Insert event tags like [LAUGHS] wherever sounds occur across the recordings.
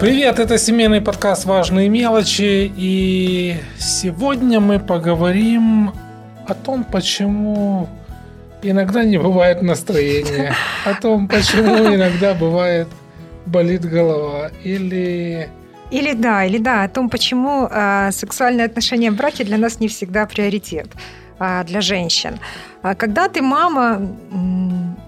Привет, это семейный подкаст «Важные мелочи», и сегодня мы поговорим о том, почему иногда не бывает настроения, о том, почему иногда бывает болит голова, или... Или да, или да, о том, почему э, сексуальные отношения в браке для нас не всегда приоритет для женщин. Когда ты мама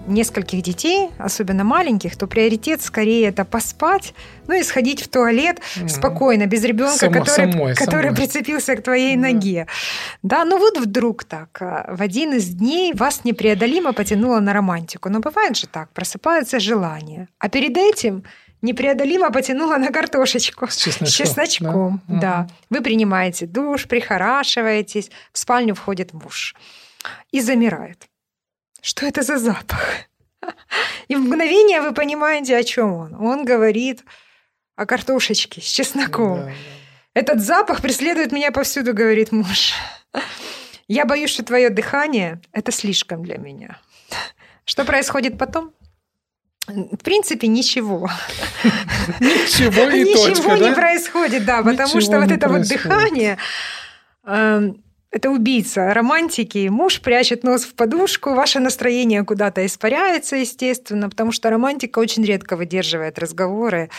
нескольких детей, особенно маленьких, то приоритет скорее это поспать, ну и сходить в туалет угу. спокойно, без ребенка, Само, который, самой, который самой. прицепился к твоей да. ноге. Да, ну вот вдруг так, а, в один из дней вас непреодолимо потянуло на романтику. Но бывает же так, просыпается желание. А перед этим непреодолимо потянуло на картошечку с чесночком. С чесночком да? да. Вы принимаете душ, прихорашиваетесь, в спальню входит муж и замирает что это за запах? [LAUGHS] И в мгновение вы понимаете, о чем он. Он говорит о картошечке с чесноком. Да, да. Этот запах преследует меня повсюду, говорит муж. Я боюсь, что твое дыхание – это слишком для меня. [LAUGHS] Что происходит потом? В принципе, ничего. Ничего и Ничего не происходит, да, потому что вот это вот дыхание эм, это убийца романтики. Муж прячет нос в подушку, ваше настроение куда-то испаряется, естественно, потому что романтика очень редко выдерживает разговоры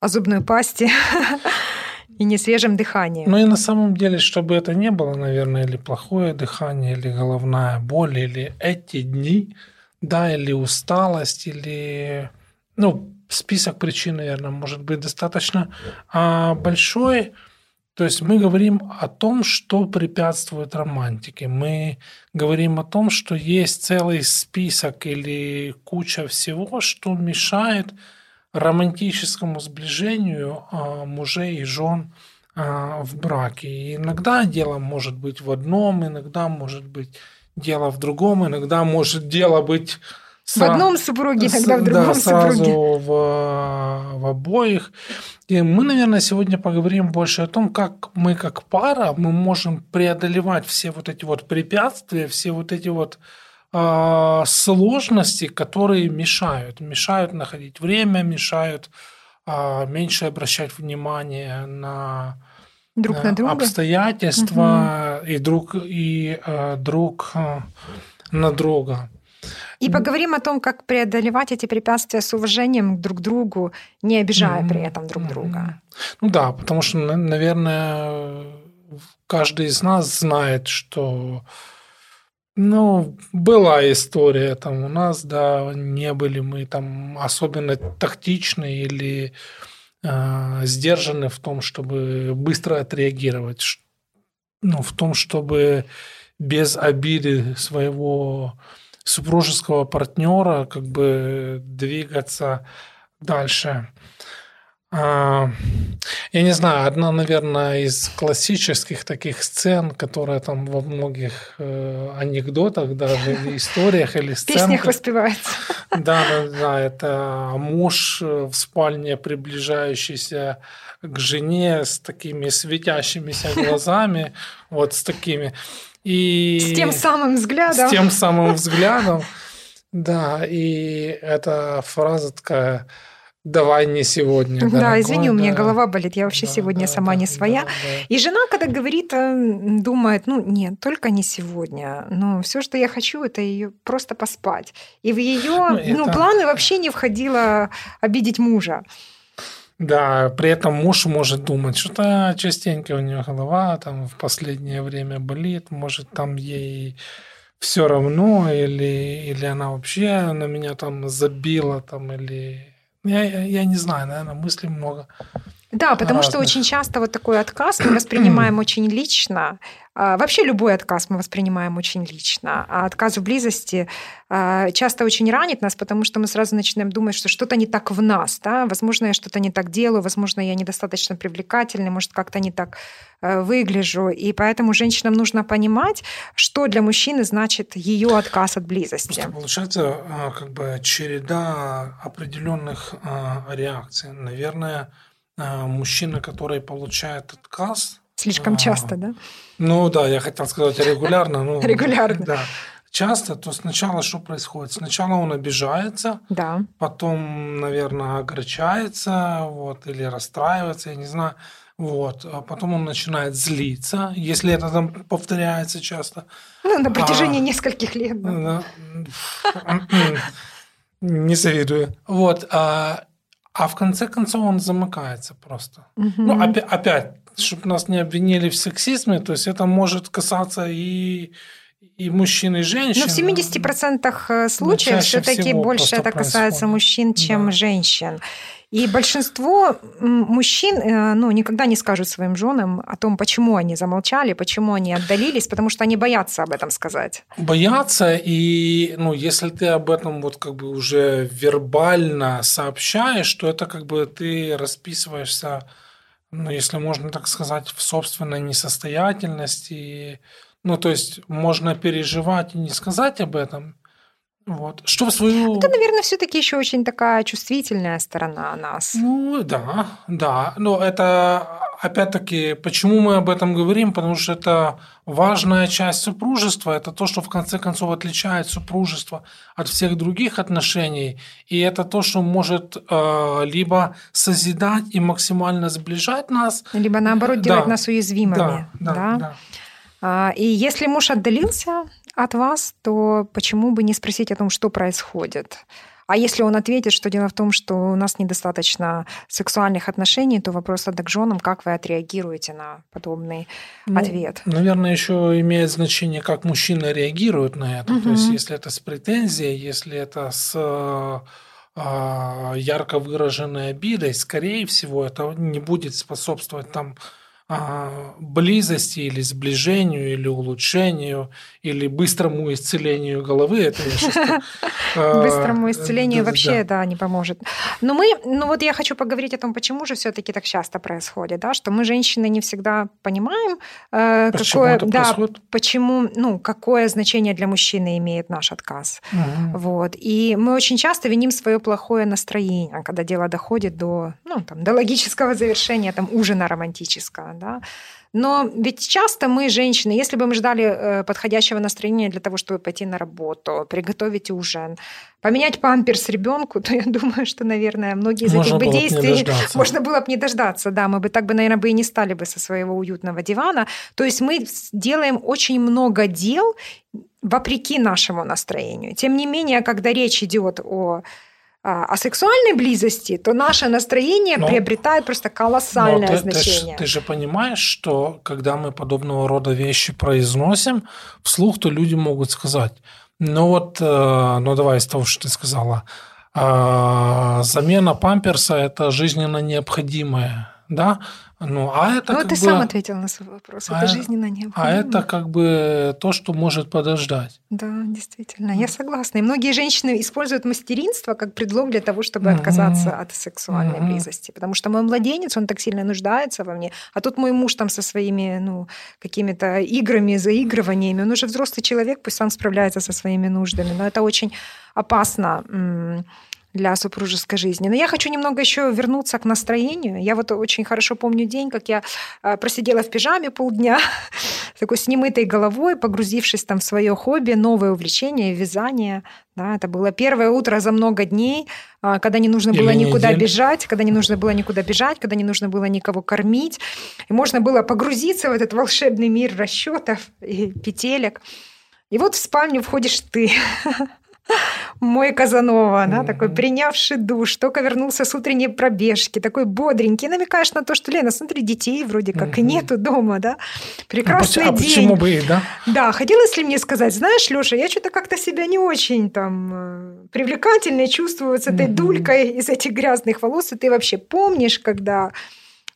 о зубной пасте [LAUGHS] и несвежем дыхании. Ну и на самом деле, чтобы это не было, наверное, или плохое дыхание, или головная боль, или эти дни, да, или усталость, или, ну, список причин, наверное, может быть достаточно а большой, то есть мы говорим о том, что препятствует романтике. Мы говорим о том, что есть целый список или куча всего, что мешает романтическому сближению а, мужей и жен а, в браке. И иногда дело может быть в одном, иногда может быть дело в другом, иногда может дело быть в одном супруге, иногда в другом да, сразу супруге. В, в обоих. И мы, наверное, сегодня поговорим больше о том, как мы как пара мы можем преодолевать все вот эти вот препятствия, все вот эти вот э, сложности, которые мешают. Мешают находить время, мешают э, меньше обращать внимание на друг на друга. обстоятельства угу. и друг и э, друг э, на друга. И поговорим о том, как преодолевать эти препятствия с уважением друг к другу, не обижая mm-hmm. при этом друг друга. Ну да, потому что, наверное, каждый из нас знает, что ну, была история там у нас, да, не были мы там особенно тактичны или э, сдержаны в том, чтобы быстро отреагировать, ну, в том, чтобы без обиды своего супружеского партнера как бы двигаться дальше. А, я не знаю, одна, наверное, из классических таких сцен, которая там во многих э, анекдотах, даже историях или сценах. В песнях воспевается. Да, да, да, это муж в спальне, приближающийся к жене с такими светящимися глазами, вот с такими. И с тем самым взглядом. С тем самым взглядом. Да, и эта фраза такая давай не сегодня. Дорогой, да, извини, да. у меня голова болит, я вообще да, сегодня да, сама да, не своя. Да, да. И жена, когда говорит, э, думает, ну нет, только не сегодня. Но все, что я хочу, это ее просто поспать. И в ее ну, это... ну, планы вообще не входило обидеть мужа. Да, при этом муж может думать, что-то частенько у нее голова там в последнее время болит, может там ей все равно, или, или она вообще на меня там забила, там, или... Я, я, не знаю, наверное, мыслей много. Да, потому разных. что очень часто вот такой отказ мы воспринимаем [CLEARS THROAT] очень лично. А, вообще любой отказ мы воспринимаем очень лично. А отказ в близости а, часто очень ранит нас, потому что мы сразу начинаем думать, что что-то не так в нас. Да? Возможно, я что-то не так делаю, возможно, я недостаточно привлекательный, может, как-то не так э, выгляжу. И поэтому женщинам нужно понимать, что для мужчины значит ее отказ от близости. Просто получается а, как бы череда определенных реакций. Наверное, мужчина, который получает отказ. Слишком а, часто, да? Ну да, я хотел сказать регулярно. Ну, [LAUGHS] регулярно. Да. часто, то сначала что происходит? Сначала он обижается, Да. потом, наверное, огорчается, вот, или расстраивается, я не знаю, вот, а потом он начинает злиться, если это там повторяется часто. Ну, на протяжении А. нескольких лет. да. [LAUGHS] Да. Не завидую. Вот, а, а в конце концов он замыкается просто. Мгм. Ну, опять, опять чтобы нас не обвинили в сексизме, то есть это может касаться и, и мужчин, и женщин. Но Ну, в 70% э, случаев чаще все-таки больше это касается происходит. мужчин, чем Да. женщин. И большинство мужчин э, ну, никогда не скажут своим женам о том, почему они замолчали, почему они отдалились, потому что они боятся об этом сказать. боятся, и ну, если ты об этом вот как бы уже вербально сообщаешь, то это как бы ты расписываешься, ну, если можно так сказать, в собственной несостоятельности. Ну, то есть можно переживать и не сказать об этом. Вот. Что в свою... Это, наверное, все-таки еще очень такая чувствительная сторона нас. Ну, да, да. Но это, опять-таки, почему мы об этом говорим? Потому что это важная часть супружества. Это то, что в конце концов отличает супружество от всех других отношений. И это то, что может э, либо созидать и максимально сближать нас. Либо наоборот Да. делать нас уязвимыми. Да, да, да? да. А, И если муж отдалился от вас, то почему бы не спросить о том, что происходит? А если он ответит, что дело в том, что у нас недостаточно сексуальных отношений, то вопрос тогда к женам, как вы отреагируете на подобный Ну, ответ? Наверное, еще имеет значение, как мужчина реагирует на это. То есть, если это с претензией, если это с а, ярко выраженной обидой, скорее всего, это не будет способствовать там близости или сближению, или улучшению, или быстрому исцелению головы. Это я щас так, [LAUGHS] а, Быстрому исцелению вообще, да, не поможет. Но мы, ну вот я хочу поговорить о том, почему же все-таки так часто происходит, да, что мы, женщины, не всегда понимаем, э, какое, да, почему, ну, какое значение для мужчины имеет наш отказ. Вот. И мы очень часто виним свое плохое настроение, когда дело доходит до, ну, там, до логического завершения там, ужина романтического. Да? Но ведь часто мы, женщины, если бы мы ждали э, подходящего настроения для того, чтобы пойти на работу, приготовить ужин, поменять памперс ребенку, [LAUGHS] то я думаю, что, наверное, многие из Можно этих бы действий [LAUGHS] можно было бы не дождаться. Да, мы бы так бы, наверное, бы и не стали бы со своего уютного дивана. То есть мы делаем очень много дел, вопреки нашему настроению. Тем не менее, когда речь идет о, о сексуальной близости, то наше настроение Но- приобретает просто Но колоссальное ты, ты значение. ты же понимаешь, что когда мы подобного рода вещи произносим вслух, то люди могут сказать, ну вот, э, ну давай из того, что ты сказала, э, замена памперса – это жизненно необходимое, да? Ну, а это Ну, ты бы... сам ответил на свой вопрос. Это А- жизненно А необходимо. это как бы то, что может подождать. Да, действительно, я согласна. И многие женщины используют мастеринство как предлог для того, чтобы Мгм. отказаться от сексуальной Мгм. близости. Потому что мой младенец, он так сильно нуждается во мне, а тут мой муж там со своими ну, какими-то играми, заигрываниями, он уже взрослый человек, пусть сам справляется со своими нуждами. Но это очень опасно для супружеской жизни. Но я хочу немного еще вернуться к настроению. Я вот очень хорошо помню день, как я э, просидела в пижаме полдня, [LAUGHS] такой с немытой головой, погрузившись там в свое хобби, новое увлечение, вязание. Да, это было первое утро за много дней, а, когда не нужно было Или никуда недель. бежать, когда не нужно было никуда бежать, когда не нужно было никого кормить. И можно было погрузиться в этот волшебный мир расчетов и петелек. И вот в спальню входишь ты, [LAUGHS] мой Казанова, да, такой принявший душ, только вернулся с утренней пробежки, такой бодренький, намекаешь на то, что, Лена, смотри, детей вроде как нету дома, да, А, прекрасный поч- а день. почему бы и да? Да, хотелось ли мне сказать, знаешь, Лёша, я что-то как-то себя не очень там э, привлекательно чувствую с этой дулькой из этих грязных волос. И ты вообще помнишь, когда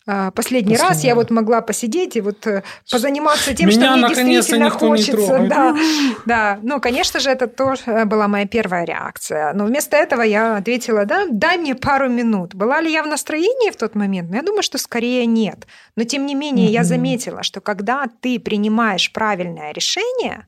а, последний раз я вот могла посидеть и вот э, позаниматься тем, Меня что мне действительно хочется. Да, да, ну, конечно же, это тоже э, была моя первая реакция. Но вместо этого я ответила, да, дай мне пару минут. Была ли я в настроении в тот момент? Ну, я думаю, что скорее нет. Но тем не менее, я заметила, что когда ты принимаешь правильное решение,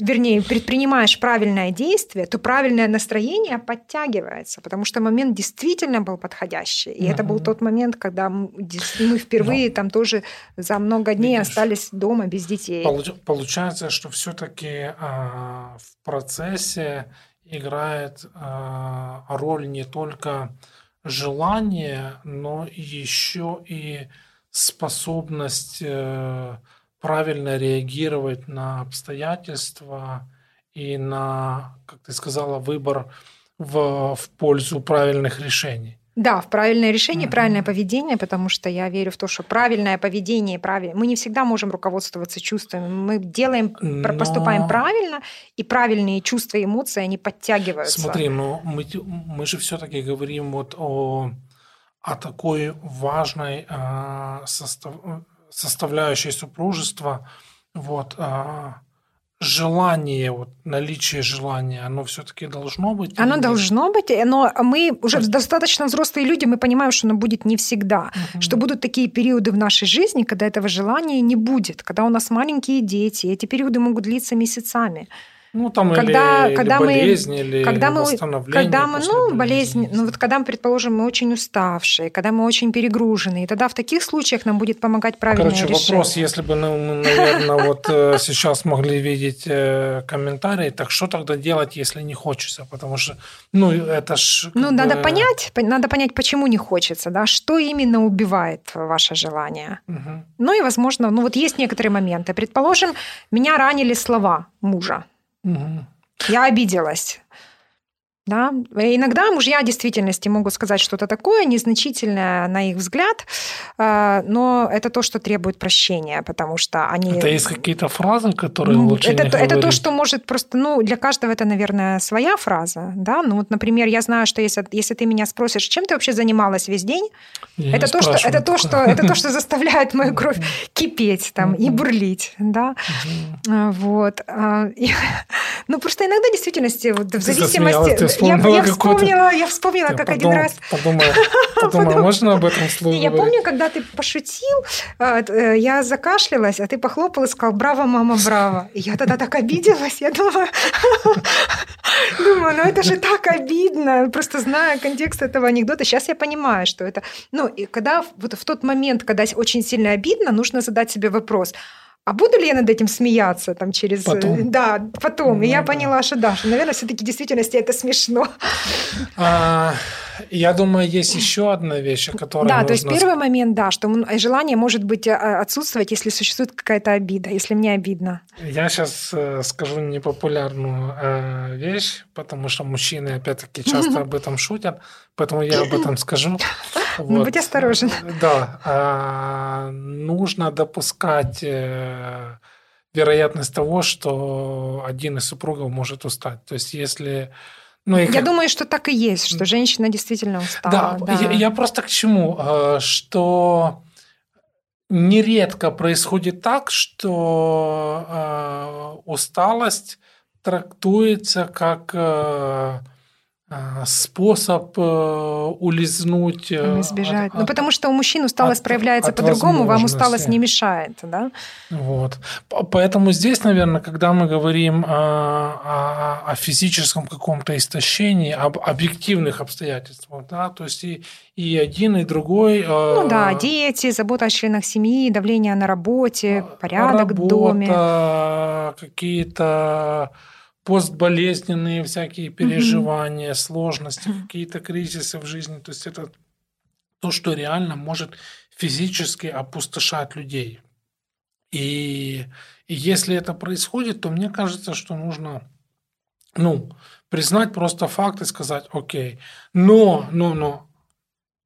вернее, предпринимаешь правильное действие, то правильное настроение подтягивается, потому что момент действительно был подходящий. И mm-hmm. это был тот момент, когда мы впервые Но. там тоже за много дней Видишь, остались дома без детей. Получается, что все-таки а, в процессе играет а, роль не только желание, но еще и способность э, правильно реагировать на обстоятельства и на, как ты сказала, выбор в, в пользу правильных решений. Да, в правильное решение, mm-hmm. правильное поведение, потому что я верю в то, что правильное поведение, правильно, мы не всегда можем руководствоваться чувствами, мы делаем, но... поступаем правильно, и правильные чувства и эмоции они подтягиваются. Смотри, но мы мы же все-таки говорим вот о о такой важной э, состав, составляющей супружества, вот, а, желание, вот, наличие желания, оно все-таки должно быть? Оно должно быть, но мы уже Просто... достаточно взрослые люди, мы понимаем, что оно будет не всегда, угу. что будут такие периоды в нашей жизни, когда этого желания не будет, когда у нас маленькие дети, эти периоды могут длиться месяцами. Ну, там когда, или, когда или болезнь, мы, или когда мы, когда мы, ну, болезнь, ну, вот когда, мы, предположим, мы очень уставшие, когда мы очень перегружены, и тогда в таких случаях нам будет помогать правильное Короче, решение. вопрос, если бы мы, наверное, вот э, сейчас могли видеть э, комментарии, так что тогда делать, если не хочется? Потому что, ну, это ж... Ну, надо понять, надо понять, почему не хочется, да, что именно убивает ваше желание. Ну, и, возможно, ну, вот есть некоторые моменты. Предположим, меня ранили слова мужа, Угу. Я обиделась. Да? Иногда мужья в действительности могут сказать что-то такое незначительное на их взгляд, э, но это то, что требует прощения, потому что они... Это есть какие-то фразы, которые ну, лучше это, не это то, что может просто... Ну, для каждого это, наверное, своя фраза. Да? Ну, вот, например, я знаю, что если, если ты меня спросишь, чем ты вообще занималась весь день, это то, что, это, то, что, это то, что [LAUGHS] заставляет мою кровь кипеть там, и бурлить. Да? Вот. [LAUGHS] Ну, просто иногда в действительности, вот, в зависимости я, я вспомнила, я вспомнила, как подум, один раз. Подумай, [LAUGHS] подумай, можно об этом слове Я помню, когда ты пошутил, а, э, я закашлялась, а ты похлопал и сказал «Браво, мама, браво». И я тогда так обиделась, я думаю, [LAUGHS] думаю, ну это же так обидно, просто зная контекст этого анекдота. Сейчас я понимаю, что это... Ну, и когда вот в тот момент, когда очень сильно обидно, нужно задать себе вопрос – а буду ли я над этим смеяться там через... Э, потом. Да, потом. Ну, и я да. поняла, что да, что, наверное, все таки в действительности это смешно. А, я думаю, есть еще одна вещь, которая Да, нужно... то есть первый момент, да, что желание может быть э, отсутствовать, если существует какая-то обида, если мне обидно. Я сейчас э, скажу непопулярную вещь, потому что мужчины, опять-таки, часто об этом шутят, поэтому я об этом скажу. Вот. Будь осторожен. Да, э, нужно допускать э, вероятность того, что один из супругов может устать. То есть если ну, и я думаю, что так и есть, что женщина действительно устала. Да, да. Я, я просто к чему, э, что нередко происходит так, что э, усталость трактуется как а, способ э, улизнуть. Э, избежать. От, ну, потому что у мужчин усталость от, проявляется по-другому, вам усталость не мешает, да? Вот. Поэтому здесь, наверное, когда мы говорим о, о, о физическом каком-то истощении, об объективных обстоятельствах, да, то есть и, и один, и другой. Э, ну да, дети, забота о членах семьи, давление на работе, порядок работа, в доме. какие-то постболезненные всякие переживания, угу. сложности, какие-то кризисы в жизни. То есть это то, что реально может физически опустошать людей. И, и если это происходит, то мне кажется, что нужно ну, признать просто факт и сказать, окей, но, но, но,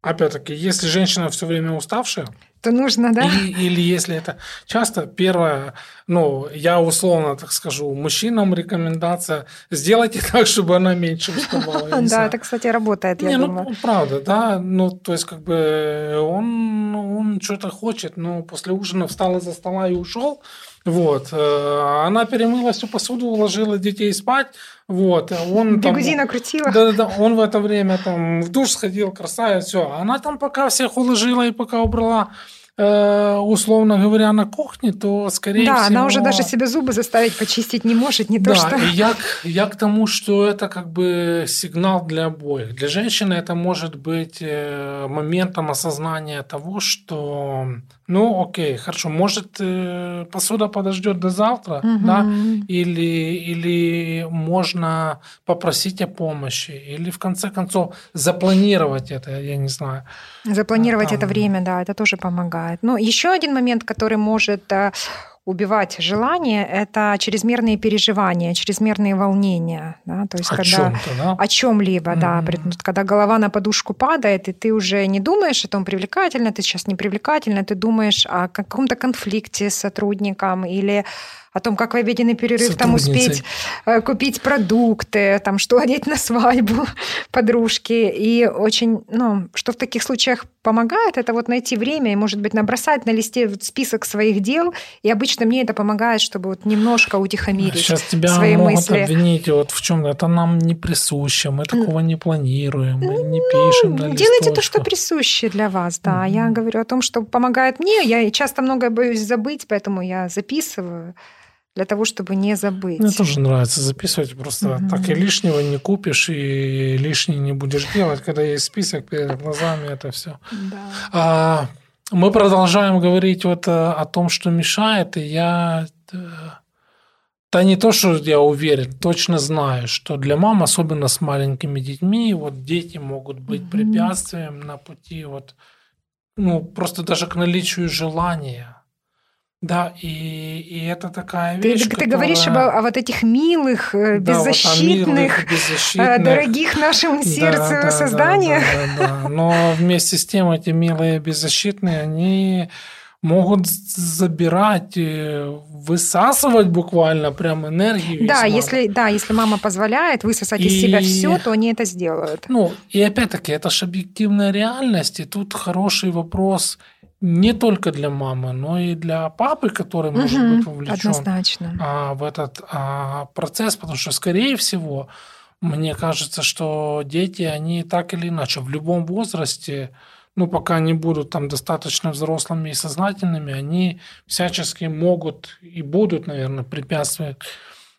опять-таки, если женщина все время уставшая, то нужно, да? И, или если это часто первое, ну, я условно так скажу, мужчинам рекомендация сделайте так, чтобы она меньше уставала. Да, это, кстати, работает, я думаю. Ну, правда, да, ну, то есть, как бы, он, он что-то хочет, но после ужина встал из-за стола и ушел, вот. Э, она перемыла всю посуду, уложила детей спать. Вот. Он Бигуди накрутила. Да, да, да. Он в это время там в душ сходил, красавец, все. Она там пока всех уложила и пока убрала, э, условно говоря, на кухне, то скорее да, всего... она уже даже себе зубы заставить почистить не может, не да, то что... и я, я к тому, что это как бы сигнал для обоих. Для женщины это может быть э, моментом осознания того, что ну, окей, хорошо. Может, э, посуда подождет до завтра, угу. да? Или, или можно попросить о помощи, или в конце концов запланировать это, я не знаю. Запланировать Там... это время, да, это тоже помогает. Но еще один момент, который может э, убивать желание, это чрезмерные переживания, чрезмерные волнения. Да? То есть, о когда, чем-то, да? О чем-либо, mm-hmm. да. Когда голова на подушку падает, и ты уже не думаешь о том, привлекательно ты сейчас не привлекательно, ты думаешь о каком-то конфликте с сотрудником или о том, как в обеденный перерыв там успеть э, купить продукты, там, что одеть на свадьбу [LAUGHS] подружки. И очень, ну, что в таких случаях помогает, это вот найти время и, может быть, набросать на листе список своих дел. И обычно мне это помогает, чтобы вот немножко утихомирить Сейчас тебя свои могут мысли. обвинить вот в чем это нам не присуще, мы такого не планируем, мы не ну, пишем на Делайте листочку. то, что присуще для вас, да. Угу. Я говорю о том, что помогает мне. Я часто многое боюсь забыть, поэтому я записываю для того, чтобы не забыть. Мне тоже нравится записывать, просто угу. так и лишнего не купишь, и лишнее не будешь делать, когда есть список перед глазами, это все. Да. А, мы продолжаем говорить вот э, о том, что мешает, и я э, да не то, что я уверен, точно знаю, что для мам, особенно с маленькими детьми, вот дети могут быть mm препятствием на пути вот, ну, просто даже к наличию желания да, и, и это такая вещь, Ты, которая... ты говоришь об, о вот этих милых, э, да, беззащитных, вот милых, э, беззащитных, дорогих нашему [LAUGHS] сердцу да, да, созданиях. Да, да, да, Но вместе с тем эти милые беззащитные, они могут забирать, высасывать буквально прям энергию. Да, если, да, если мама позволяет высосать и... из себя все, то они это сделают. Ну, и опять-таки, это же объективная реальность, и тут хороший вопрос – не только для мамы, но и для папы, который угу, может быть вовлечен однозначно. А, в этот а, процесс, потому что, скорее всего, мне кажется, что дети, они так или иначе в любом возрасте, ну, пока не будут там достаточно взрослыми и сознательными, они всячески могут и будут, наверное, препятствовать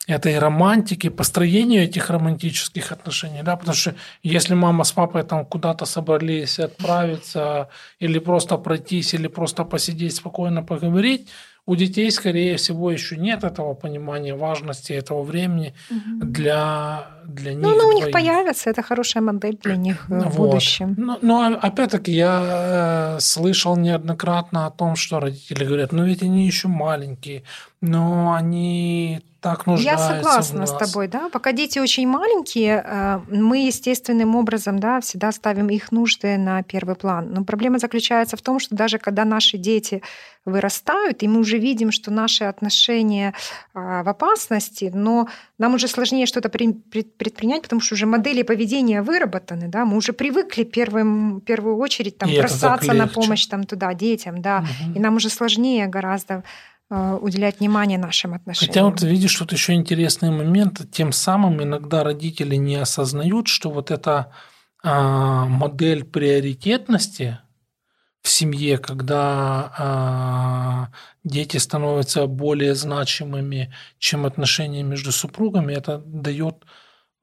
этой романтики, построению этих романтических отношений, да, потому что если мама с папой там куда-то собрались отправиться или просто пройтись, или просто посидеть спокойно поговорить, у детей, скорее всего, еще нет этого понимания важности этого времени угу. для, для них. Ну, ну, у них появится, это хорошая модель для них вот. в будущем. Но, но опять-таки я э, слышал неоднократно о том, что родители говорят, ну ведь они еще маленькие, но они так нуждаются Я согласна с тобой, да. Пока дети очень маленькие, э, мы естественным образом, да, всегда ставим их нужды на первый план. Но проблема заключается в том, что даже когда наши дети вырастают, и мы уже видим, что наши отношения а, в опасности, но нам уже сложнее что-то предпринять, потому что уже модели поведения выработаны, да, мы уже привыкли первым, в первую очередь там, бросаться на помощь там, туда, детям, да, угу. и нам уже сложнее гораздо а, уделять внимание нашим отношениям. Хотя вот видишь, тут еще интересный момент. Тем самым иногда родители не осознают, что вот эта а, модель приоритетности в семье, когда а, дети становятся более значимыми, чем отношения между супругами, это дает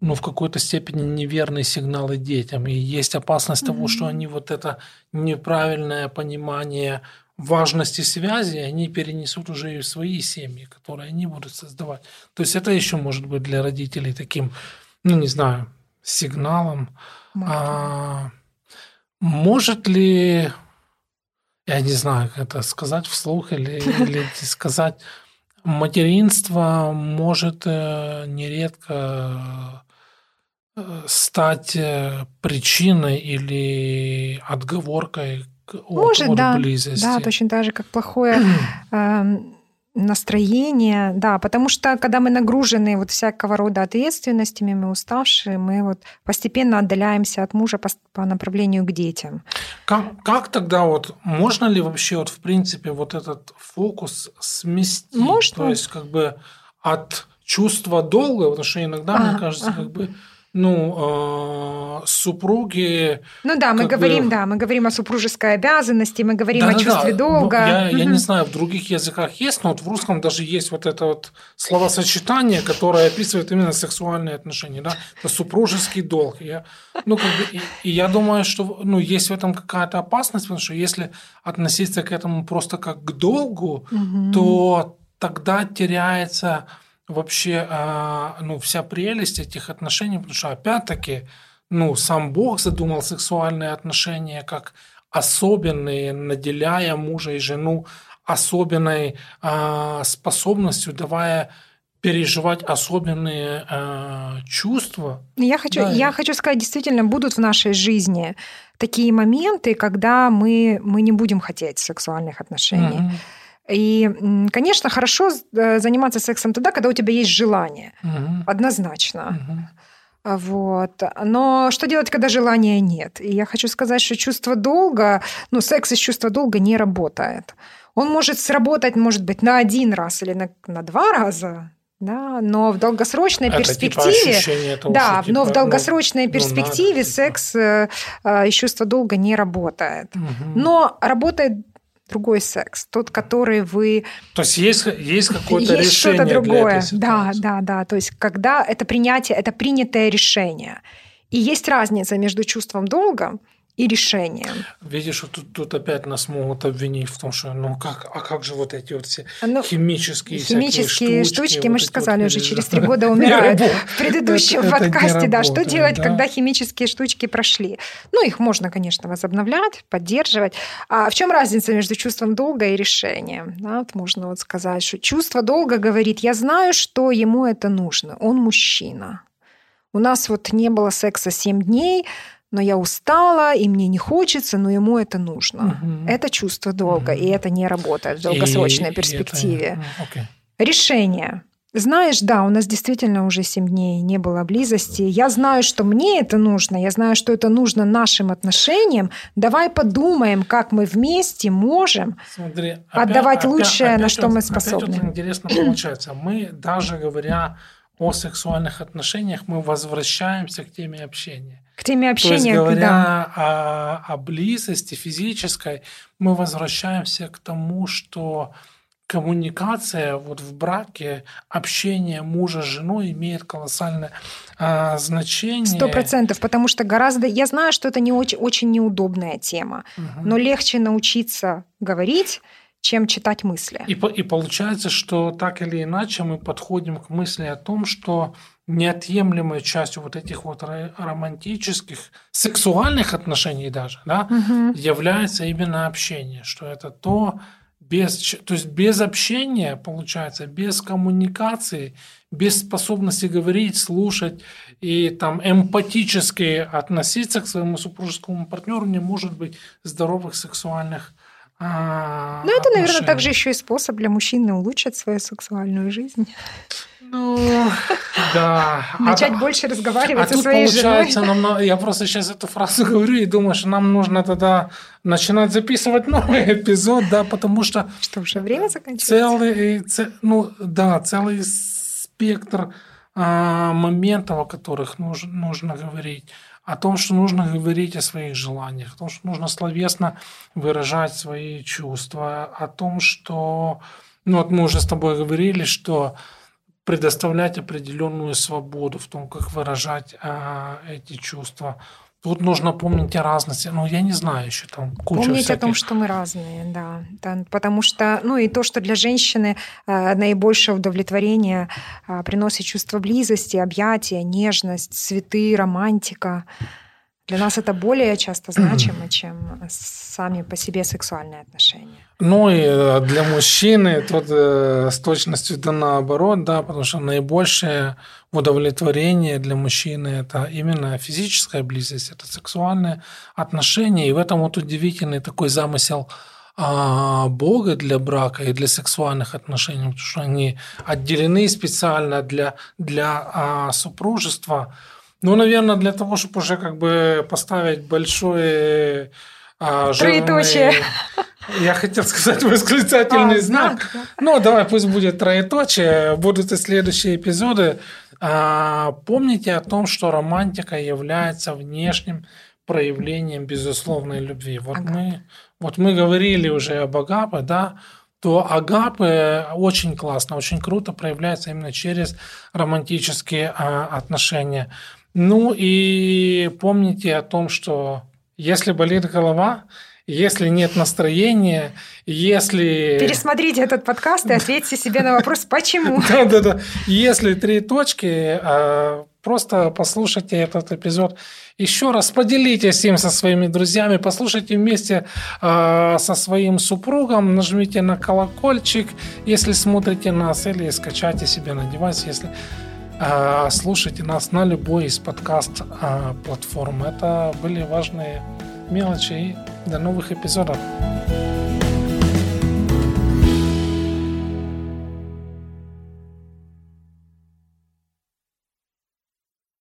ну, в какой-то степени неверные сигналы детям. И есть опасность mm-hmm. того, что они вот это неправильное понимание важности связи, они перенесут уже и в свои семьи, которые они будут создавать. То есть это еще может быть для родителей таким, ну, не знаю, сигналом. А, может ли я не знаю, как это сказать вслух или, или [LAUGHS] сказать, материнство может э, нередко стать э, причиной или отговоркой от, Может, от да, близости. Да, точно так же, как плохое [CLEARS THROAT] эм, настроение, да, потому что когда мы нагружены вот всякого рода ответственностями, мы уставшие, мы вот постепенно отдаляемся от мужа по, по направлению к детям. Как, как тогда вот, можно ли вообще вот в принципе вот этот фокус сместить? Можно. То есть как бы от чувства долга, потому что иногда, а, мне кажется, ага. как бы ну, э, супруги... Ну да, мы говорим, бы... да, мы говорим о супружеской обязанности, мы говорим да, о да, чувстве да. долга. Ну, я, я не знаю, в других языках есть, но вот в русском даже есть вот это вот словосочетание, которое описывает именно сексуальные отношения, да, это супружеский долг. Я, ну, как бы, и, и я думаю, что ну, есть в этом какая-то опасность, потому что если относиться к этому просто как к долгу, угу. то тогда теряется вообще а, ну, вся прелесть этих отношений, потому что опять-таки ну, сам Бог задумал сексуальные отношения как особенные, наделяя мужа и жену особенной а, способностью, давая переживать особенные э, чувства. Я хочу, да. я хочу сказать, действительно будут в нашей жизни такие моменты, когда мы, мы не будем хотеть сексуальных отношений. Mm-hmm. И, конечно, хорошо э, заниматься сексом тогда, когда у тебя есть желание. Угу. Однозначно. Угу. Вот. Но что делать, когда желания нет? И я хочу сказать, что чувство долга, ну, секс из чувства долга не работает. Он может сработать, может быть, на один раз или на, на два раза, да, но в долгосрочной Это типа перспективе, типа того, да, что, но в долгосрочной ну, перспективе надо, типа. секс э, э, из чувства долга не работает. Угу. Но работает другой секс, тот, который вы... То есть есть, есть какое-то есть решение что-то другое. да, да, да. То есть когда это принятие, это принятое решение. И есть разница между чувством долга и решением. Видишь, тут, тут опять нас могут обвинить в том, что ну как, а как же вот эти вот все ну, химические Химические штучки, штучки мы вот же сказали вот, уже, через три года [LAUGHS] умирают. В предыдущем подкасте, да, что делать, да? когда химические штучки прошли? Ну, их можно, конечно, возобновлять, поддерживать. А в чем разница между чувством долга и решением? Да, вот можно вот сказать, что чувство долга говорит, я знаю, что ему это нужно, он мужчина. У нас вот не было секса 7 дней, но я устала, и мне не хочется, но ему это нужно. Угу. Это чувство долга, угу. и это не работает в долгосрочной и, перспективе. И это... Решение. Знаешь, да, у нас действительно уже 7 дней не было близости. Я знаю, что мне это нужно, я знаю, что это нужно нашим отношениям. Давай подумаем, как мы вместе можем Смотри, отдавать опять, лучшее, опять, на что мы способны. Опять интересно получается. Мы даже говоря о сексуальных отношениях, мы возвращаемся к теме общения. К теме общения, То есть, говоря да. о, о близости физической, мы возвращаемся к тому, что коммуникация вот в браке, общение мужа с женой имеет колоссальное а, значение. Сто процентов, потому что гораздо... Я знаю, что это не очень, очень неудобная тема, угу. но легче научиться говорить, чем читать мысли. И, и получается, что так или иначе мы подходим к мысли о том, что неотъемлемой частью вот этих вот романтических, сексуальных отношений даже, да, угу. является именно общение, что это то, без, то есть без общения, получается, без коммуникации, без способности говорить, слушать и там эмпатически относиться к своему супружескому партнеру не может быть здоровых сексуальных а, Ну, это, наверное, также еще и способ для мужчины улучшить свою сексуальную жизнь. Ну, да. Начать а, больше разговаривать а со своей получается, женой. Нам, я просто сейчас эту фразу [LAUGHS] говорю и думаю, что нам нужно тогда начинать записывать новый [LAUGHS] эпизод, да, потому что... Что, уже время заканчивается? Целый, цел, ну, да, целый спектр а, моментов, о которых нужно, нужно говорить о том, что нужно говорить о своих желаниях, о том, что нужно словесно выражать свои чувства, о том, что, ну вот мы уже с тобой говорили, что предоставлять определенную свободу в том, как выражать а, эти чувства. Тут нужно помнить о разности. Ну, я не знаю еще там куча Помнить всяких... о том, что мы разные, да. да. Потому что, ну, и то, что для женщины э, наибольшее удовлетворение э, приносит чувство близости, объятия, нежность, цветы, романтика. Для нас это более часто значимо, чем сами по себе сексуальные отношения. Ну и э, для мужчины тут э, с точностью да наоборот, да, потому что наибольшее удовлетворение для мужчины это именно физическая близость, это сексуальные отношения. И в этом вот удивительный такой замысел а, Бога для брака и для сексуальных отношений, потому что они отделены специально для, для а, супружества. Ну, наверное, для того, чтобы уже как бы поставить большой а, жирный, Я хотел сказать восклицательный а, знак. да. Ну, давай пусть будет троеточие. Будут и следующие эпизоды. А, помните о том, что романтика является внешним проявлением безусловной любви. Вот мы, вот мы говорили уже об агапе, да, то агапы очень классно, очень круто проявляется именно через романтические а, отношения. Ну и помните о том, что если болит голова, если нет настроения, если... Пересмотрите этот подкаст и ответьте себе на вопрос, [LAUGHS] почему. Да-да-да. Если три точки, а, просто послушайте этот эпизод еще раз, поделитесь им со своими друзьями, послушайте вместе а, со своим супругом, нажмите на колокольчик, если смотрите нас, или скачайте себе на девайс, если слушайте нас на любой из подкаст-платформ. Это были важные мелочи. И до новых эпизодов.